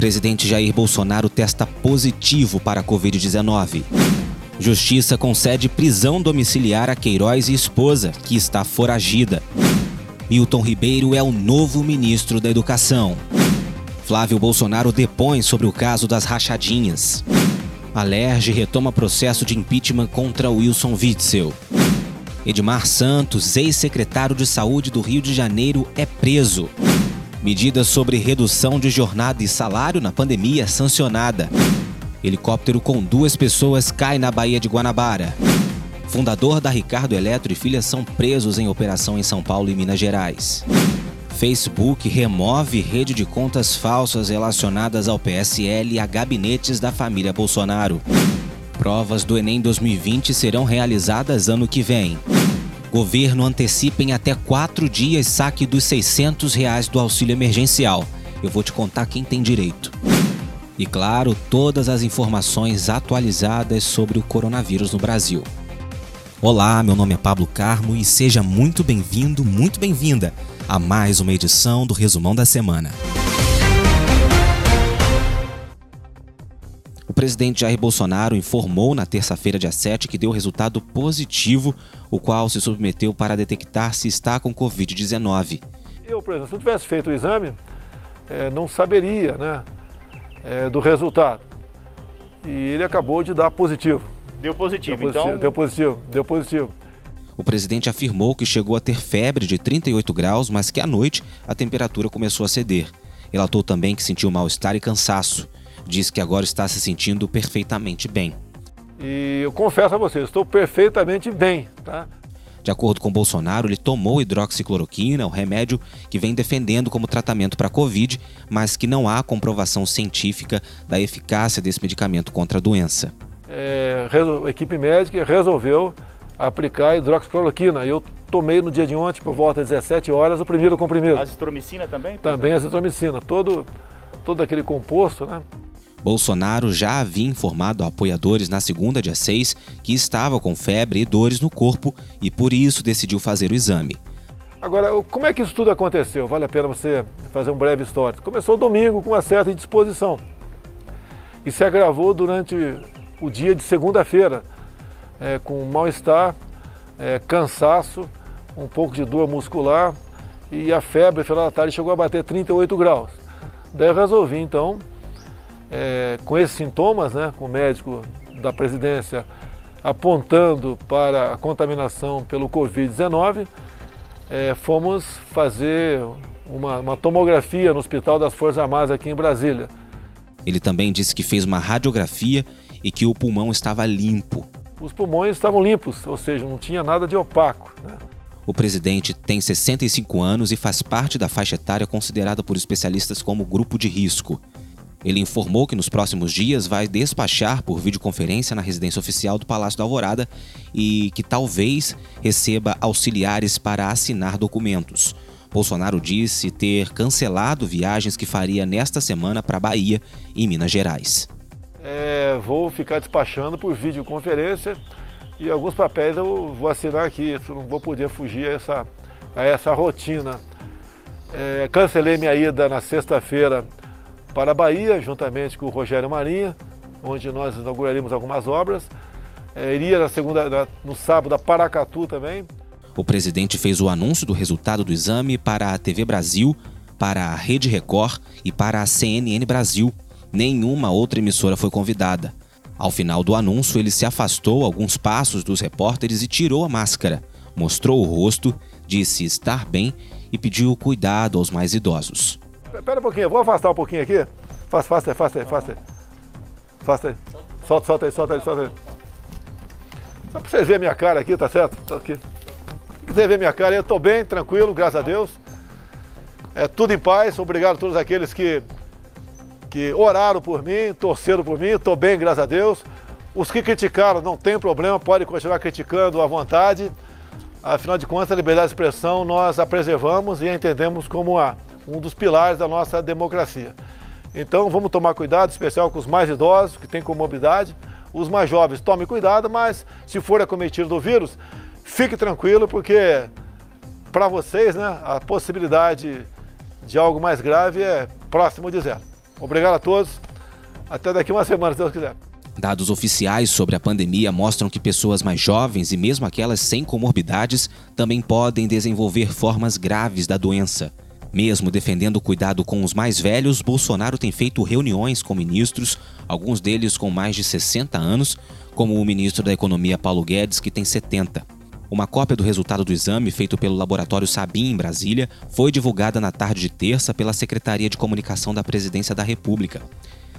Presidente Jair Bolsonaro testa positivo para a Covid-19. Justiça concede prisão domiciliar a Queiroz e esposa, que está foragida. Milton Ribeiro é o novo ministro da Educação. Flávio Bolsonaro depõe sobre o caso das rachadinhas. Alerge retoma processo de impeachment contra Wilson Witzel. Edmar Santos, ex-secretário de Saúde do Rio de Janeiro, é preso. Medida sobre redução de jornada e salário na pandemia sancionada. Helicóptero com duas pessoas cai na Baía de Guanabara. Fundador da Ricardo Eletro e filha são presos em operação em São Paulo e Minas Gerais. Facebook remove rede de contas falsas relacionadas ao PSL e a gabinetes da família Bolsonaro. Provas do Enem 2020 serão realizadas ano que vem. Governo antecipa em até quatro dias saque dos 600 reais do auxílio emergencial. Eu vou te contar quem tem direito. E claro, todas as informações atualizadas sobre o coronavírus no Brasil. Olá, meu nome é Pablo Carmo e seja muito bem-vindo, muito bem-vinda a mais uma edição do Resumão da Semana. O presidente Jair Bolsonaro informou na terça-feira, dia 7, que deu resultado positivo, o qual se submeteu para detectar se está com Covid-19. Eu, por exemplo, se eu tivesse feito o exame, é, não saberia né, é, do resultado. E ele acabou de dar positivo. Deu positivo, deu positivo então. Deu positivo, deu positivo. O presidente afirmou que chegou a ter febre de 38 graus, mas que à noite a temperatura começou a ceder. Relatou também que sentiu mal-estar e cansaço diz que agora está se sentindo perfeitamente bem. E eu confesso a você, estou perfeitamente bem, tá? De acordo com Bolsonaro, ele tomou hidroxicloroquina, o remédio que vem defendendo como tratamento para a Covid, mas que não há comprovação científica da eficácia desse medicamento contra a doença. É, a equipe médica resolveu aplicar hidroxicloroquina. Eu tomei no dia de ontem, por volta das 17 horas, o primeiro comprimido. Azitromicina também? Também azitromicina. Todo, todo aquele composto, né? Bolsonaro já havia informado a apoiadores na segunda, dia 6, que estava com febre e dores no corpo e por isso decidiu fazer o exame. Agora, como é que isso tudo aconteceu? Vale a pena você fazer um breve histórico. Começou domingo com uma certa indisposição e se agravou durante o dia de segunda-feira, é, com mal-estar, é, cansaço, um pouco de dor muscular e a febre, da tarde, chegou a bater 38 graus. Daí eu resolvi, então, é, com esses sintomas, né, com o médico da presidência apontando para a contaminação pelo Covid-19, é, fomos fazer uma, uma tomografia no Hospital das Forças Armadas aqui em Brasília. Ele também disse que fez uma radiografia e que o pulmão estava limpo. Os pulmões estavam limpos, ou seja, não tinha nada de opaco. Né? O presidente tem 65 anos e faz parte da faixa etária considerada por especialistas como grupo de risco. Ele informou que nos próximos dias vai despachar por videoconferência na residência oficial do Palácio da Alvorada e que talvez receba auxiliares para assinar documentos. Bolsonaro disse ter cancelado viagens que faria nesta semana para Bahia e Minas Gerais. É, vou ficar despachando por videoconferência e alguns papéis eu vou assinar aqui, não vou poder fugir a essa, a essa rotina. É, cancelei minha ida na sexta-feira para a Bahia, juntamente com o Rogério Marinha, onde nós inauguraremos algumas obras. É, iria na segunda, na, no sábado a Paracatu também. O presidente fez o anúncio do resultado do exame para a TV Brasil, para a Rede Record e para a CNN Brasil. Nenhuma outra emissora foi convidada. Ao final do anúncio, ele se afastou alguns passos dos repórteres e tirou a máscara. Mostrou o rosto, disse estar bem e pediu cuidado aos mais idosos. Espera um pouquinho, vou afastar um pouquinho aqui. Faça, faça faça faça. Faça. Solta, solta aí, solta aí, solta aí. Só pra vocês verem minha cara aqui, tá certo? Tô aqui. Se quiser ver minha cara, eu tô bem, tranquilo, graças a Deus. É tudo em paz. Obrigado a todos aqueles que, que oraram por mim, torceram por mim. Tô bem, graças a Deus. Os que criticaram, não tem problema, podem continuar criticando à vontade. Afinal de contas, a liberdade de expressão nós a preservamos e a entendemos como a um dos pilares da nossa democracia. Então vamos tomar cuidado, especial com os mais idosos, que têm comorbidade. Os mais jovens, tomem cuidado, mas se for acometido do vírus, fique tranquilo, porque para vocês né, a possibilidade de algo mais grave é próximo de zero. Obrigado a todos. Até daqui uma semana, se Deus quiser. Dados oficiais sobre a pandemia mostram que pessoas mais jovens e mesmo aquelas sem comorbidades também podem desenvolver formas graves da doença. Mesmo defendendo o cuidado com os mais velhos, Bolsonaro tem feito reuniões com ministros, alguns deles com mais de 60 anos, como o ministro da Economia Paulo Guedes, que tem 70. Uma cópia do resultado do exame, feito pelo laboratório Sabin em Brasília, foi divulgada na tarde de terça pela Secretaria de Comunicação da Presidência da República.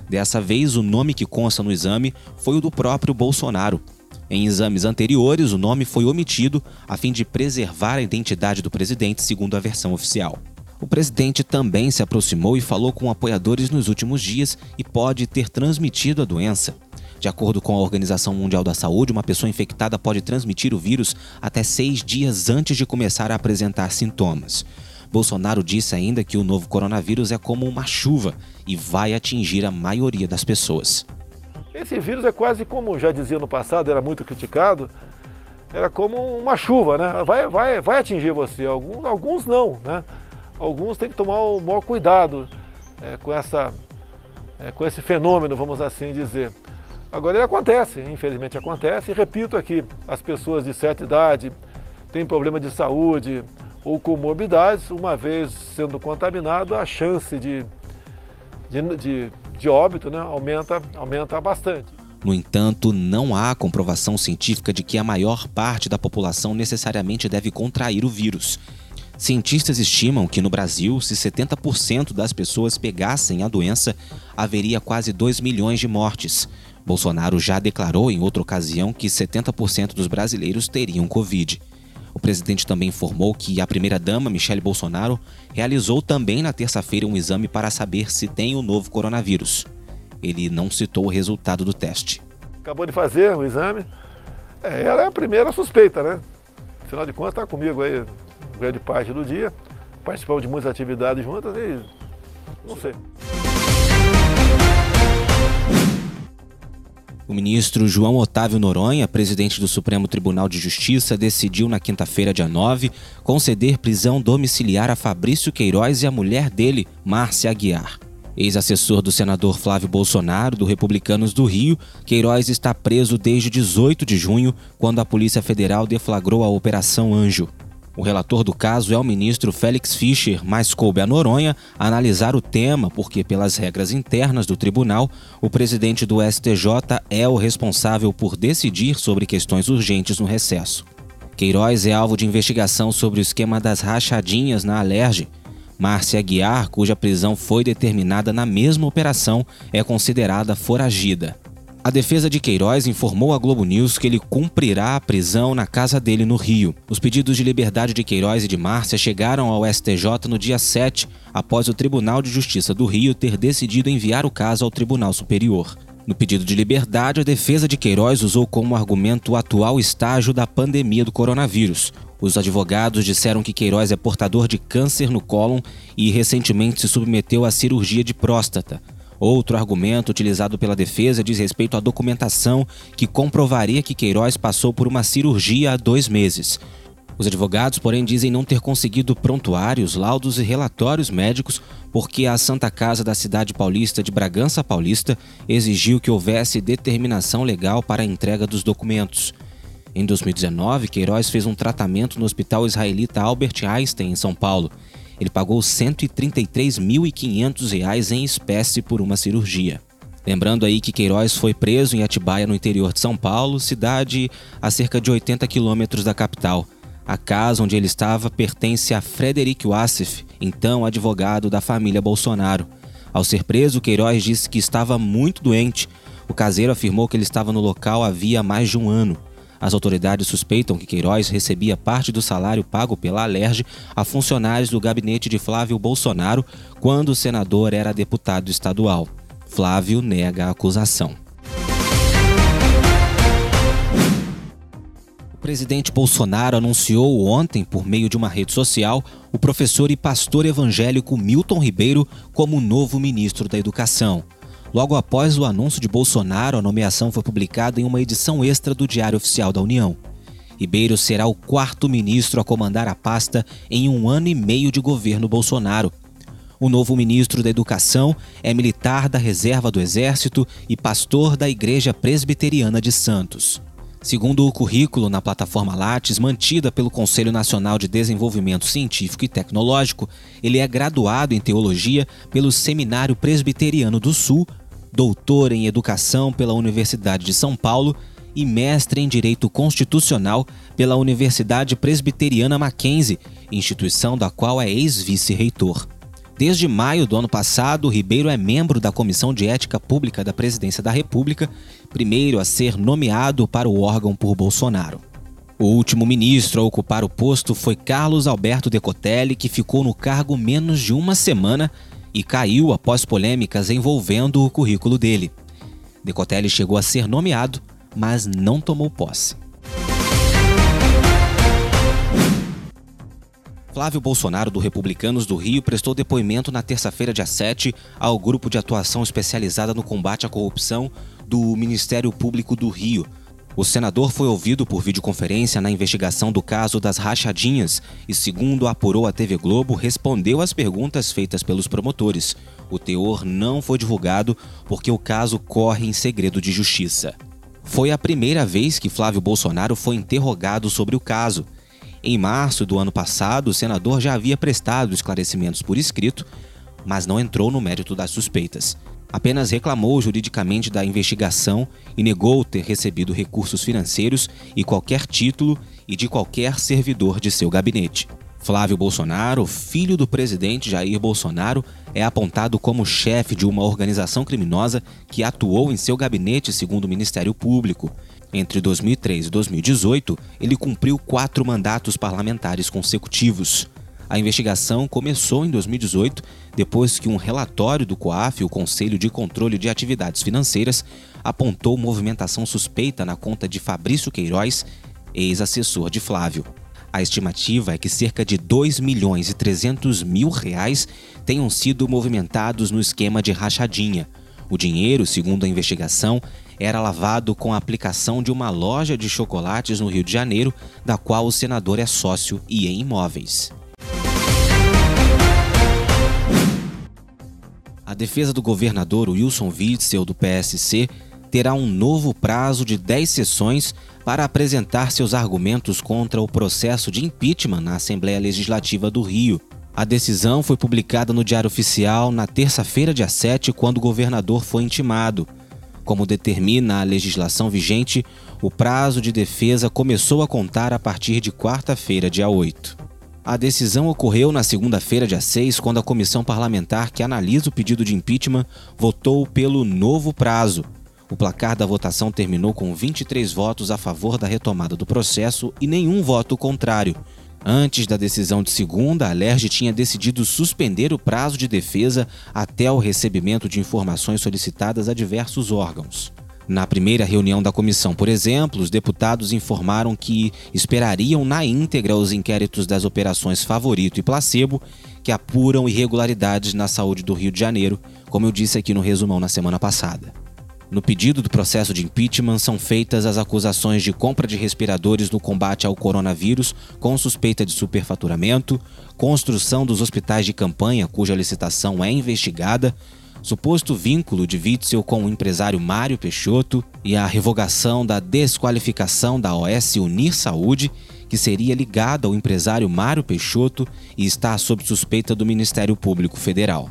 Dessa vez, o nome que consta no exame foi o do próprio Bolsonaro. Em exames anteriores, o nome foi omitido a fim de preservar a identidade do presidente, segundo a versão oficial. O presidente também se aproximou e falou com apoiadores nos últimos dias e pode ter transmitido a doença. De acordo com a Organização Mundial da Saúde, uma pessoa infectada pode transmitir o vírus até seis dias antes de começar a apresentar sintomas. Bolsonaro disse ainda que o novo coronavírus é como uma chuva e vai atingir a maioria das pessoas. Esse vírus é quase como já dizia no passado, era muito criticado, era como uma chuva, né? Vai, vai, vai atingir você. Alguns, alguns não, né? Alguns têm que tomar o maior cuidado é, com, essa, é, com esse fenômeno, vamos assim dizer. Agora ele acontece, infelizmente acontece, e repito aqui, as pessoas de certa idade têm problema de saúde ou comorbidades, uma vez sendo contaminado, a chance de, de, de, de óbito né, aumenta, aumenta bastante. No entanto, não há comprovação científica de que a maior parte da população necessariamente deve contrair o vírus. Cientistas estimam que no Brasil, se 70% das pessoas pegassem a doença, haveria quase 2 milhões de mortes. Bolsonaro já declarou em outra ocasião que 70% dos brasileiros teriam Covid. O presidente também informou que a primeira-dama, Michele Bolsonaro, realizou também na terça-feira um exame para saber se tem o novo coronavírus. Ele não citou o resultado do teste. Acabou de fazer o exame. É, ela é a primeira suspeita, né? Afinal de contas, está comigo aí grande parte do dia, participamos de muitas atividades juntas e não sei. O ministro João Otávio Noronha, presidente do Supremo Tribunal de Justiça, decidiu na quinta-feira, dia 9, conceder prisão domiciliar a Fabrício Queiroz e a mulher dele, Márcia Aguiar. Ex-assessor do senador Flávio Bolsonaro, do Republicanos do Rio, Queiroz está preso desde 18 de junho, quando a Polícia Federal deflagrou a Operação Anjo. O relator do caso é o ministro Félix Fischer, mas coube a Noronha analisar o tema, porque, pelas regras internas do tribunal, o presidente do STJ é o responsável por decidir sobre questões urgentes no recesso. Queiroz é alvo de investigação sobre o esquema das rachadinhas na Alerj. Márcia Aguiar, cuja prisão foi determinada na mesma operação, é considerada foragida. A defesa de Queiroz informou à Globo News que ele cumprirá a prisão na casa dele no Rio. Os pedidos de liberdade de Queiroz e de Márcia chegaram ao STJ no dia 7, após o Tribunal de Justiça do Rio ter decidido enviar o caso ao Tribunal Superior. No pedido de liberdade, a defesa de Queiroz usou como argumento o atual estágio da pandemia do coronavírus. Os advogados disseram que Queiroz é portador de câncer no cólon e recentemente se submeteu à cirurgia de próstata. Outro argumento utilizado pela defesa diz respeito à documentação que comprovaria que Queiroz passou por uma cirurgia há dois meses. Os advogados, porém, dizem não ter conseguido prontuários, laudos e relatórios médicos porque a Santa Casa da cidade paulista de Bragança Paulista exigiu que houvesse determinação legal para a entrega dos documentos. Em 2019, Queiroz fez um tratamento no Hospital Israelita Albert Einstein, em São Paulo ele pagou R$ 133.500 em espécie por uma cirurgia. Lembrando aí que Queiroz foi preso em Atibaia, no interior de São Paulo, cidade a cerca de 80 quilômetros da capital. A casa onde ele estava pertence a Frederic Wassef, então advogado da família Bolsonaro. Ao ser preso, Queiroz disse que estava muito doente. O caseiro afirmou que ele estava no local havia mais de um ano. As autoridades suspeitam que Queiroz recebia parte do salário pago pela Alerj a funcionários do gabinete de Flávio Bolsonaro quando o senador era deputado estadual. Flávio nega a acusação. O presidente Bolsonaro anunciou ontem, por meio de uma rede social, o professor e pastor evangélico Milton Ribeiro como novo ministro da Educação. Logo após o anúncio de Bolsonaro, a nomeação foi publicada em uma edição extra do Diário Oficial da União. Ribeiro será o quarto ministro a comandar a pasta em um ano e meio de governo Bolsonaro. O novo ministro da Educação é militar da Reserva do Exército e pastor da Igreja Presbiteriana de Santos. Segundo o currículo na plataforma Lattes, mantida pelo Conselho Nacional de Desenvolvimento Científico e Tecnológico, ele é graduado em Teologia pelo Seminário Presbiteriano do Sul, doutor em Educação pela Universidade de São Paulo e mestre em Direito Constitucional pela Universidade Presbiteriana Mackenzie, instituição da qual é ex-vice-reitor. Desde maio do ano passado, Ribeiro é membro da Comissão de Ética Pública da Presidência da República, primeiro a ser nomeado para o órgão por Bolsonaro. O último ministro a ocupar o posto foi Carlos Alberto Decotelli, que ficou no cargo menos de uma semana e caiu após polêmicas envolvendo o currículo dele. Decotelli chegou a ser nomeado, mas não tomou posse. Flávio Bolsonaro, do Republicanos do Rio, prestou depoimento na terça-feira, dia 7, ao Grupo de Atuação Especializada no Combate à Corrupção do Ministério Público do Rio. O senador foi ouvido por videoconferência na investigação do caso das rachadinhas e, segundo apurou a TV Globo, respondeu às perguntas feitas pelos promotores. O teor não foi divulgado porque o caso corre em segredo de justiça. Foi a primeira vez que Flávio Bolsonaro foi interrogado sobre o caso. Em março do ano passado, o senador já havia prestado esclarecimentos por escrito, mas não entrou no mérito das suspeitas. Apenas reclamou juridicamente da investigação e negou ter recebido recursos financeiros e qualquer título e de qualquer servidor de seu gabinete. Flávio Bolsonaro, filho do presidente Jair Bolsonaro, é apontado como chefe de uma organização criminosa que atuou em seu gabinete, segundo o Ministério Público. Entre 2003 e 2018, ele cumpriu quatro mandatos parlamentares consecutivos. A investigação começou em 2018, depois que um relatório do COAF, o Conselho de Controle de Atividades Financeiras, apontou movimentação suspeita na conta de Fabrício Queiroz, ex-assessor de Flávio. A estimativa é que cerca de 2 milhões e 300 mil reais tenham sido movimentados no esquema de rachadinha. O dinheiro, segundo a investigação, era lavado com a aplicação de uma loja de chocolates no Rio de Janeiro, da qual o senador é sócio e em imóveis. A defesa do governador Wilson Witzel, do PSC, terá um novo prazo de 10 sessões para apresentar seus argumentos contra o processo de impeachment na Assembleia Legislativa do Rio. A decisão foi publicada no Diário Oficial na terça-feira, dia 7, quando o governador foi intimado. Como determina a legislação vigente, o prazo de defesa começou a contar a partir de quarta-feira, dia 8. A decisão ocorreu na segunda-feira, dia 6, quando a comissão parlamentar que analisa o pedido de impeachment votou pelo novo prazo. O placar da votação terminou com 23 votos a favor da retomada do processo e nenhum voto contrário. Antes da decisão de segunda, a LERJ tinha decidido suspender o prazo de defesa até o recebimento de informações solicitadas a diversos órgãos. Na primeira reunião da comissão, por exemplo, os deputados informaram que esperariam na íntegra os inquéritos das operações Favorito e Placebo, que apuram irregularidades na saúde do Rio de Janeiro, como eu disse aqui no resumão na semana passada. No pedido do processo de impeachment são feitas as acusações de compra de respiradores no combate ao coronavírus com suspeita de superfaturamento, construção dos hospitais de campanha cuja licitação é investigada, suposto vínculo de Witzel com o empresário Mário Peixoto e a revogação da desqualificação da OS Unir Saúde, que seria ligada ao empresário Mário Peixoto e está sob suspeita do Ministério Público Federal.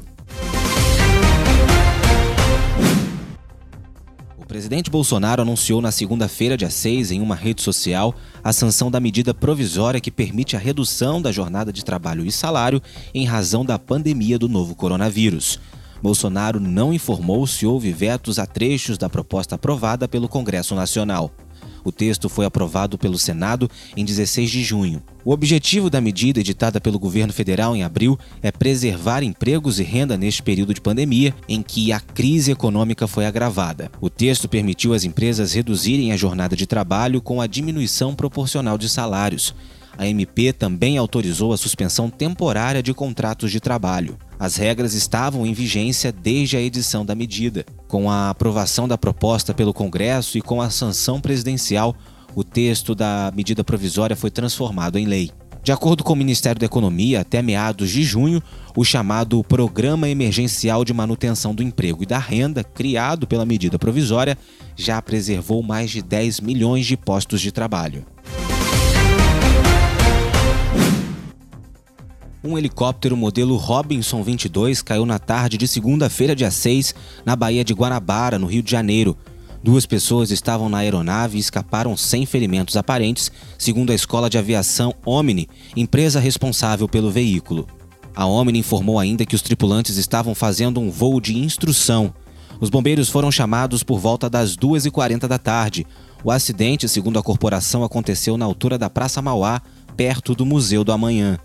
presidente Bolsonaro anunciou na segunda-feira, dia 6, em uma rede social, a sanção da medida provisória que permite a redução da jornada de trabalho e salário em razão da pandemia do novo coronavírus. Bolsonaro não informou se houve vetos a trechos da proposta aprovada pelo Congresso Nacional. O texto foi aprovado pelo Senado em 16 de junho. O objetivo da medida editada pelo governo federal em abril é preservar empregos e renda neste período de pandemia em que a crise econômica foi agravada. O texto permitiu às empresas reduzirem a jornada de trabalho com a diminuição proporcional de salários. A MP também autorizou a suspensão temporária de contratos de trabalho. As regras estavam em vigência desde a edição da medida. Com a aprovação da proposta pelo Congresso e com a sanção presidencial, o texto da medida provisória foi transformado em lei. De acordo com o Ministério da Economia, até meados de junho, o chamado Programa Emergencial de Manutenção do Emprego e da Renda, criado pela medida provisória, já preservou mais de 10 milhões de postos de trabalho. Um helicóptero modelo Robinson 22 caiu na tarde de segunda-feira, dia 6, na Baía de Guanabara, no Rio de Janeiro. Duas pessoas estavam na aeronave e escaparam sem ferimentos aparentes, segundo a Escola de Aviação Omni, empresa responsável pelo veículo. A Omni informou ainda que os tripulantes estavam fazendo um voo de instrução. Os bombeiros foram chamados por volta das 2h40 da tarde. O acidente, segundo a corporação, aconteceu na altura da Praça Mauá, perto do Museu do Amanhã.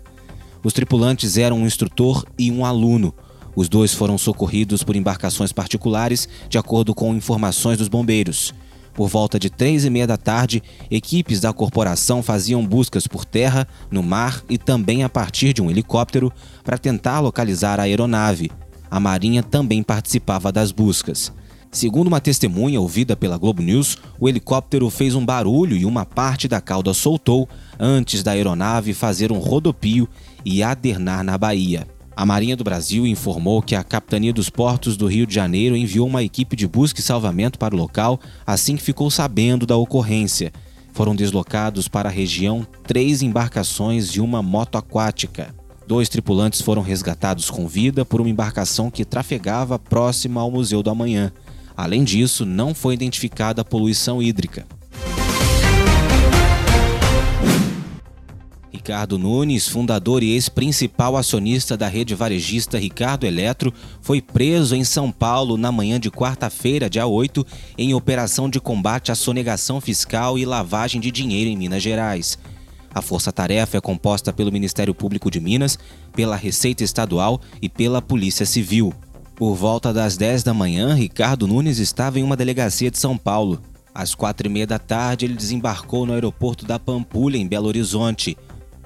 Os tripulantes eram um instrutor e um aluno. Os dois foram socorridos por embarcações particulares, de acordo com informações dos bombeiros. Por volta de três e meia da tarde, equipes da corporação faziam buscas por terra, no mar e também a partir de um helicóptero para tentar localizar a aeronave. A Marinha também participava das buscas. Segundo uma testemunha ouvida pela Globo News, o helicóptero fez um barulho e uma parte da cauda soltou antes da aeronave fazer um rodopio e adernar na Bahia. A Marinha do Brasil informou que a Capitania dos Portos do Rio de Janeiro enviou uma equipe de busca e salvamento para o local assim que ficou sabendo da ocorrência. Foram deslocados para a região três embarcações e uma moto aquática. Dois tripulantes foram resgatados com vida por uma embarcação que trafegava próxima ao Museu do Amanhã. Além disso, não foi identificada poluição hídrica. Ricardo Nunes, fundador e ex-principal acionista da rede varejista Ricardo Eletro, foi preso em São Paulo na manhã de quarta-feira, dia 8, em operação de combate à sonegação fiscal e lavagem de dinheiro em Minas Gerais. A força-tarefa é composta pelo Ministério Público de Minas, pela Receita Estadual e pela Polícia Civil. Por volta das 10 da manhã, Ricardo Nunes estava em uma delegacia de São Paulo. Às quatro e meia da tarde, ele desembarcou no aeroporto da Pampulha, em Belo Horizonte.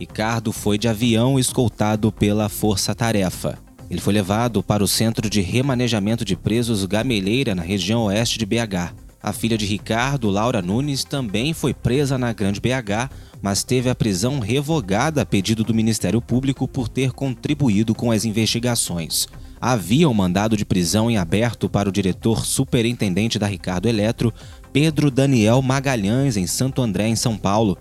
Ricardo foi de avião escoltado pela Força Tarefa. Ele foi levado para o Centro de Remanejamento de Presos Gameleira, na região oeste de BH. A filha de Ricardo, Laura Nunes, também foi presa na Grande BH, mas teve a prisão revogada a pedido do Ministério Público por ter contribuído com as investigações. Havia um mandado de prisão em aberto para o diretor superintendente da Ricardo Eletro, Pedro Daniel Magalhães, em Santo André, em São Paulo.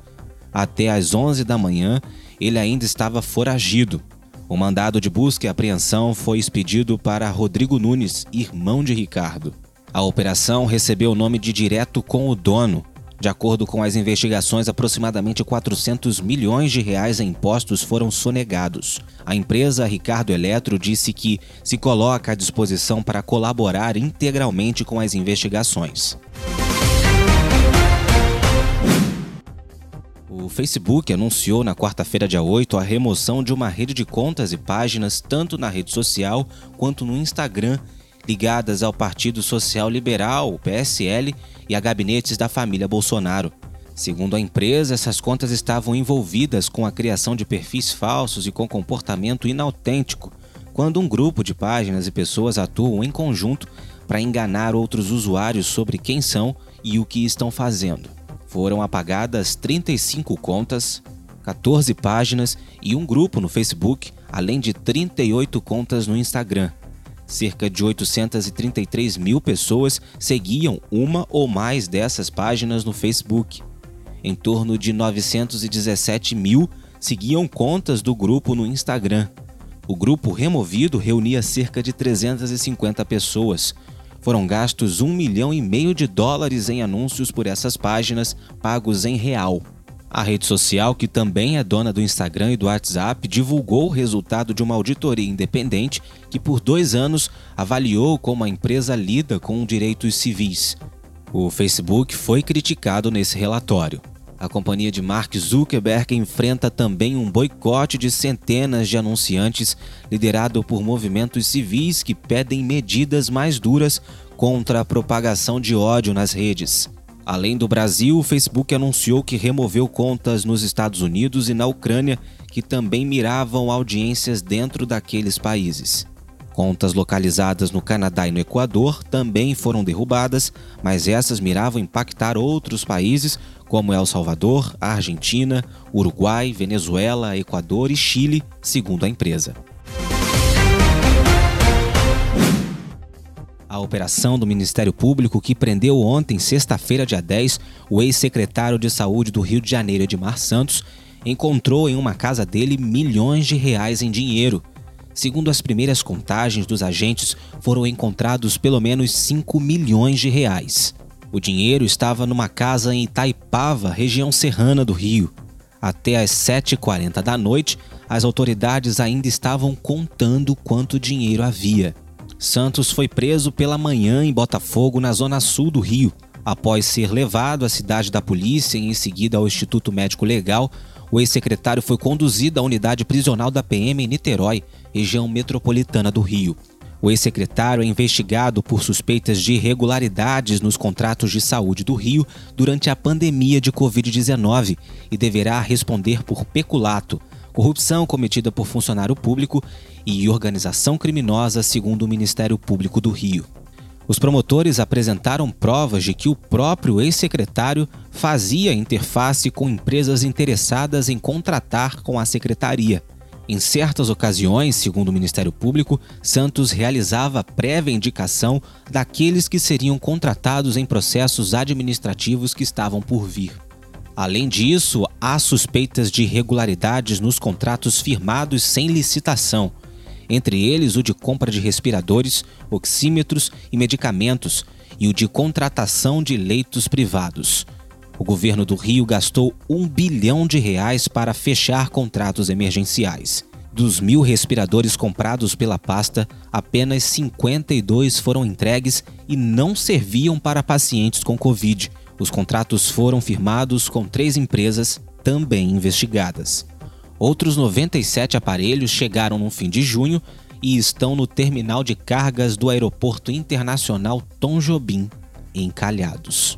Até às 11 da manhã, ele ainda estava foragido. O mandado de busca e apreensão foi expedido para Rodrigo Nunes, irmão de Ricardo. A operação recebeu o nome de Direto com o Dono. De acordo com as investigações, aproximadamente 400 milhões de reais em impostos foram sonegados. A empresa Ricardo Eletro disse que se coloca à disposição para colaborar integralmente com as investigações. O Facebook anunciou na quarta-feira, dia 8, a remoção de uma rede de contas e páginas tanto na rede social quanto no Instagram ligadas ao Partido Social Liberal, o PSL, e a gabinetes da família Bolsonaro. Segundo a empresa, essas contas estavam envolvidas com a criação de perfis falsos e com comportamento inautêntico, quando um grupo de páginas e pessoas atuam em conjunto para enganar outros usuários sobre quem são e o que estão fazendo. Foram apagadas 35 contas, 14 páginas e um grupo no Facebook, além de 38 contas no Instagram. Cerca de 833 mil pessoas seguiam uma ou mais dessas páginas no Facebook. Em torno de 917 mil seguiam contas do grupo no Instagram. O grupo removido reunia cerca de 350 pessoas, foram gastos um milhão e meio de dólares em anúncios por essas páginas, pagos em real. A rede social, que também é dona do Instagram e do WhatsApp, divulgou o resultado de uma auditoria independente que, por dois anos, avaliou como a empresa lida com direitos civis. O Facebook foi criticado nesse relatório. A companhia de Mark Zuckerberg enfrenta também um boicote de centenas de anunciantes, liderado por movimentos civis que pedem medidas mais duras contra a propagação de ódio nas redes. Além do Brasil, o Facebook anunciou que removeu contas nos Estados Unidos e na Ucrânia que também miravam audiências dentro daqueles países. Contas localizadas no Canadá e no Equador também foram derrubadas, mas essas miravam impactar outros países como El Salvador, Argentina, Uruguai, Venezuela, Equador e Chile, segundo a empresa. A operação do Ministério Público que prendeu ontem, sexta-feira, dia 10, o ex-secretário de Saúde do Rio de Janeiro, Edmar Santos, encontrou em uma casa dele milhões de reais em dinheiro. Segundo as primeiras contagens dos agentes, foram encontrados pelo menos 5 milhões de reais. O dinheiro estava numa casa em Itaipava, região serrana do Rio. Até às 7h40 da noite, as autoridades ainda estavam contando quanto dinheiro havia. Santos foi preso pela manhã em Botafogo, na zona sul do Rio. Após ser levado à cidade da polícia e em seguida ao Instituto Médico Legal, o ex-secretário foi conduzido à unidade prisional da PM em Niterói, região metropolitana do Rio. O ex-secretário é investigado por suspeitas de irregularidades nos contratos de saúde do Rio durante a pandemia de Covid-19 e deverá responder por peculato, corrupção cometida por funcionário público e organização criminosa, segundo o Ministério Público do Rio. Os promotores apresentaram provas de que o próprio ex-secretário fazia interface com empresas interessadas em contratar com a secretaria. Em certas ocasiões, segundo o Ministério Público, Santos realizava prévia indicação daqueles que seriam contratados em processos administrativos que estavam por vir. Além disso, há suspeitas de irregularidades nos contratos firmados sem licitação, entre eles o de compra de respiradores, oxímetros e medicamentos, e o de contratação de leitos privados. O governo do Rio gastou um bilhão de reais para fechar contratos emergenciais. Dos mil respiradores comprados pela pasta, apenas 52 foram entregues e não serviam para pacientes com Covid. Os contratos foram firmados com três empresas também investigadas. Outros 97 aparelhos chegaram no fim de junho e estão no terminal de cargas do Aeroporto Internacional Tom Jobim, em Calhados.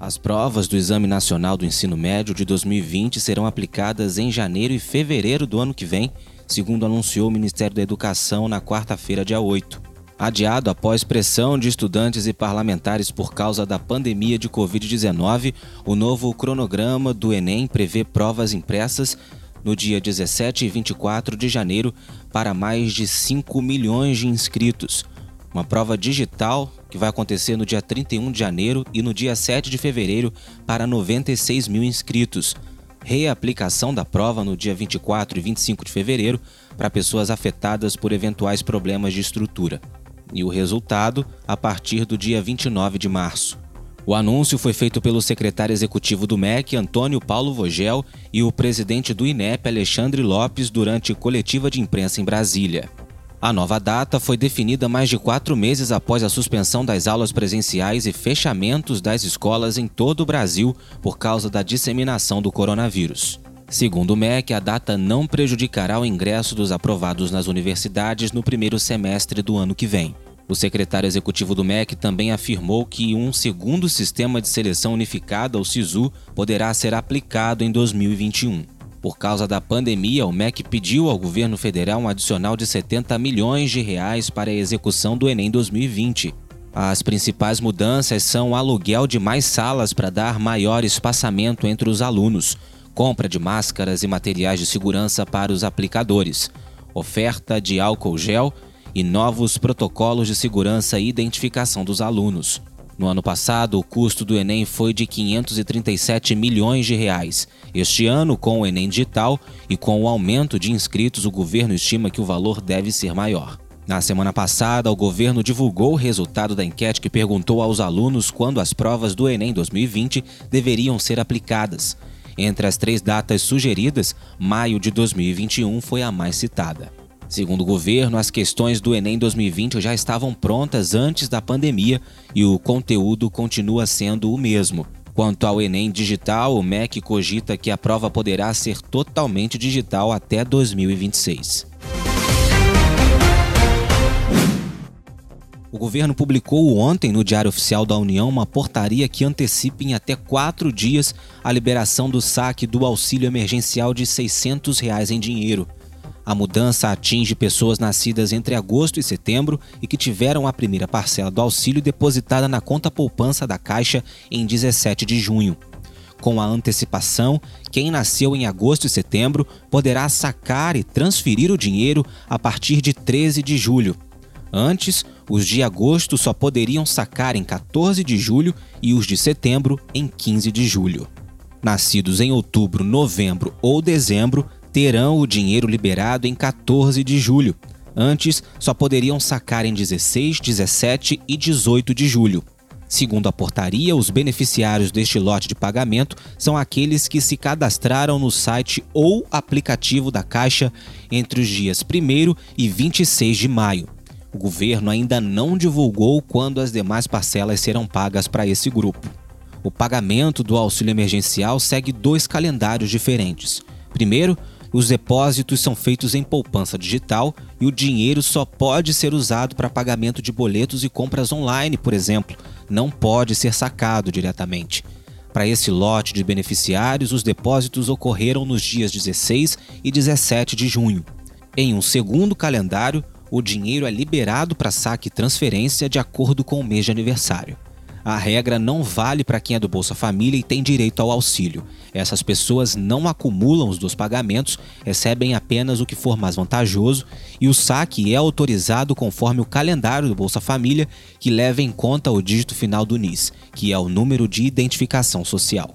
As provas do Exame Nacional do Ensino Médio de 2020 serão aplicadas em janeiro e fevereiro do ano que vem, segundo anunciou o Ministério da Educação na quarta-feira, dia 8. Adiado após pressão de estudantes e parlamentares por causa da pandemia de Covid-19, o novo cronograma do Enem prevê provas impressas no dia 17 e 24 de janeiro para mais de 5 milhões de inscritos. Uma prova digital que vai acontecer no dia 31 de janeiro e no dia 7 de fevereiro para 96 mil inscritos. Reaplicação da prova no dia 24 e 25 de fevereiro para pessoas afetadas por eventuais problemas de estrutura e o resultado a partir do dia 29 de março. O anúncio foi feito pelo secretário executivo do MEC, Antônio Paulo Vogel, e o presidente do INEP, Alexandre Lopes, durante coletiva de imprensa em Brasília. A nova data foi definida mais de quatro meses após a suspensão das aulas presenciais e fechamentos das escolas em todo o Brasil por causa da disseminação do coronavírus. Segundo o MEC, a data não prejudicará o ingresso dos aprovados nas universidades no primeiro semestre do ano que vem. O secretário executivo do MEC também afirmou que um segundo sistema de seleção unificada, o SISU, poderá ser aplicado em 2021. Por causa da pandemia, o MEC pediu ao governo federal um adicional de 70 milhões de reais para a execução do Enem 2020. As principais mudanças são o aluguel de mais salas para dar maior espaçamento entre os alunos, compra de máscaras e materiais de segurança para os aplicadores, oferta de álcool gel e novos protocolos de segurança e identificação dos alunos. No ano passado, o custo do Enem foi de 537 milhões de reais. Este ano, com o Enem digital e com o aumento de inscritos, o governo estima que o valor deve ser maior. Na semana passada, o governo divulgou o resultado da enquete que perguntou aos alunos quando as provas do Enem 2020 deveriam ser aplicadas. Entre as três datas sugeridas, maio de 2021 foi a mais citada. Segundo o governo, as questões do Enem 2020 já estavam prontas antes da pandemia e o conteúdo continua sendo o mesmo. Quanto ao Enem digital, o MEC cogita que a prova poderá ser totalmente digital até 2026. O governo publicou ontem no Diário Oficial da União uma portaria que antecipa em até quatro dias a liberação do saque do auxílio emergencial de 600 reais em dinheiro. A mudança atinge pessoas nascidas entre agosto e setembro e que tiveram a primeira parcela do auxílio depositada na conta poupança da Caixa em 17 de junho. Com a antecipação, quem nasceu em agosto e setembro poderá sacar e transferir o dinheiro a partir de 13 de julho. Antes, os de agosto só poderiam sacar em 14 de julho e os de setembro em 15 de julho. Nascidos em outubro, novembro ou dezembro terão o dinheiro liberado em 14 de julho. Antes, só poderiam sacar em 16, 17 e 18 de julho. Segundo a portaria, os beneficiários deste lote de pagamento são aqueles que se cadastraram no site ou aplicativo da Caixa entre os dias 1 e 26 de maio. O governo ainda não divulgou quando as demais parcelas serão pagas para esse grupo. O pagamento do auxílio emergencial segue dois calendários diferentes. Primeiro, os depósitos são feitos em poupança digital e o dinheiro só pode ser usado para pagamento de boletos e compras online, por exemplo, não pode ser sacado diretamente. Para esse lote de beneficiários, os depósitos ocorreram nos dias 16 e 17 de junho. Em um segundo calendário, o dinheiro é liberado para saque e transferência de acordo com o mês de aniversário. A regra não vale para quem é do Bolsa Família e tem direito ao auxílio. Essas pessoas não acumulam os dois pagamentos, recebem apenas o que for mais vantajoso e o saque é autorizado conforme o calendário do Bolsa Família, que leva em conta o dígito final do NIS, que é o número de identificação social.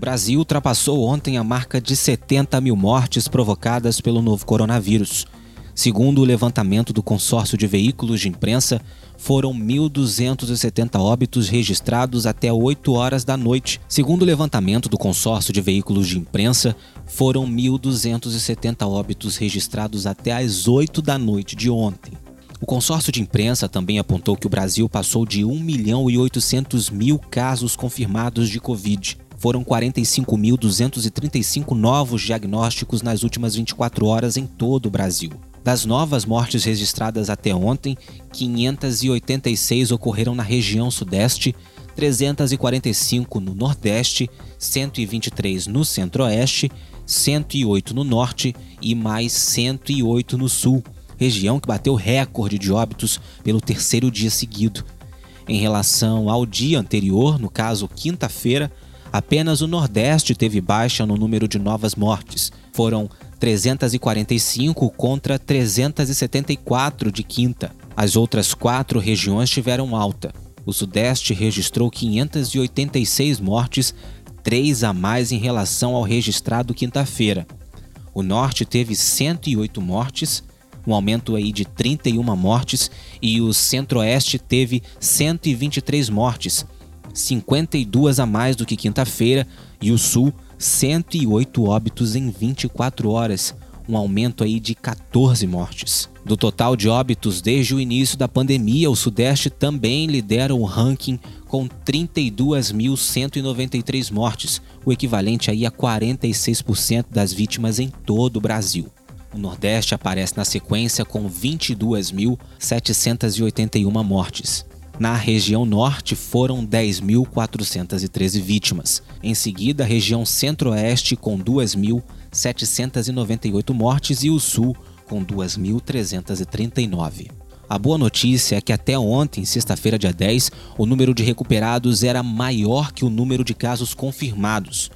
Brasil ultrapassou ontem a marca de 70 mil mortes provocadas pelo novo coronavírus. Segundo o levantamento do consórcio de veículos de imprensa, foram 1.270 óbitos registrados até 8 horas da noite. Segundo o levantamento do consórcio de veículos de imprensa, foram 1.270 óbitos registrados até as 8 da noite de ontem. O consórcio de imprensa também apontou que o Brasil passou de 1 milhão e 800 mil casos confirmados de Covid. Foram 45.235 novos diagnósticos nas últimas 24 horas em todo o Brasil. Das novas mortes registradas até ontem, 586 ocorreram na região Sudeste, 345 no Nordeste, 123 no Centro-Oeste, 108 no Norte e mais 108 no Sul, região que bateu recorde de óbitos pelo terceiro dia seguido. Em relação ao dia anterior, no caso quinta-feira, apenas o Nordeste teve baixa no número de novas mortes. Foram 345 contra 374 de quinta. As outras quatro regiões tiveram alta. O Sudeste registrou 586 mortes, três a mais em relação ao registrado quinta-feira. O Norte teve 108 mortes, um aumento aí de 31 mortes, e o Centro-Oeste teve 123 mortes, 52 a mais do que quinta-feira, e o Sul 108 óbitos em 24 horas, um aumento aí de 14 mortes. Do total de óbitos desde o início da pandemia, o Sudeste também lidera o ranking com 32.193 mortes, o equivalente aí a 46% das vítimas em todo o Brasil. O Nordeste aparece na sequência com 22.781 mortes. Na região norte foram 10.413 vítimas. Em seguida, a região centro-oeste com 2.798 mortes e o sul com 2.339. A boa notícia é que até ontem, sexta-feira, dia 10, o número de recuperados era maior que o número de casos confirmados.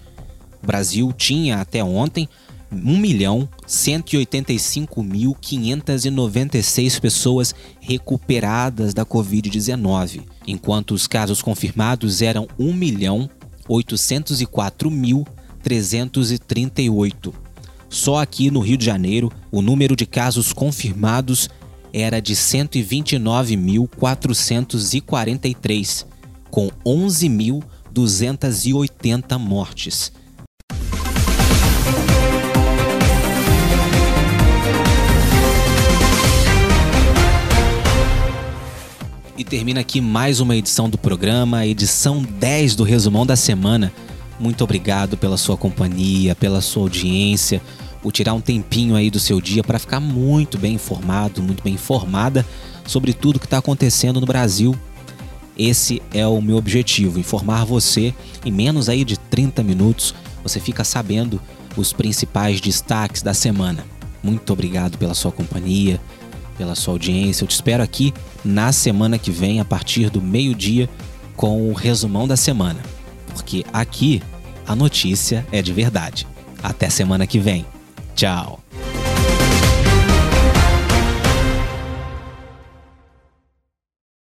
O Brasil tinha até ontem 1.185.596 pessoas recuperadas da Covid-19, enquanto os casos confirmados eram 1.804.338. Só aqui no Rio de Janeiro, o número de casos confirmados era de 129.443, com 11.280 mortes. E termina aqui mais uma edição do programa, edição 10 do Resumão da Semana. Muito obrigado pela sua companhia, pela sua audiência, por tirar um tempinho aí do seu dia para ficar muito bem informado, muito bem informada sobre tudo que está acontecendo no Brasil. Esse é o meu objetivo, informar você em menos aí de 30 minutos. Você fica sabendo os principais destaques da semana. Muito obrigado pela sua companhia, pela sua audiência. Eu te espero aqui na semana que vem, a partir do meio-dia, com o resumão da semana. Porque aqui a notícia é de verdade. Até semana que vem. Tchau.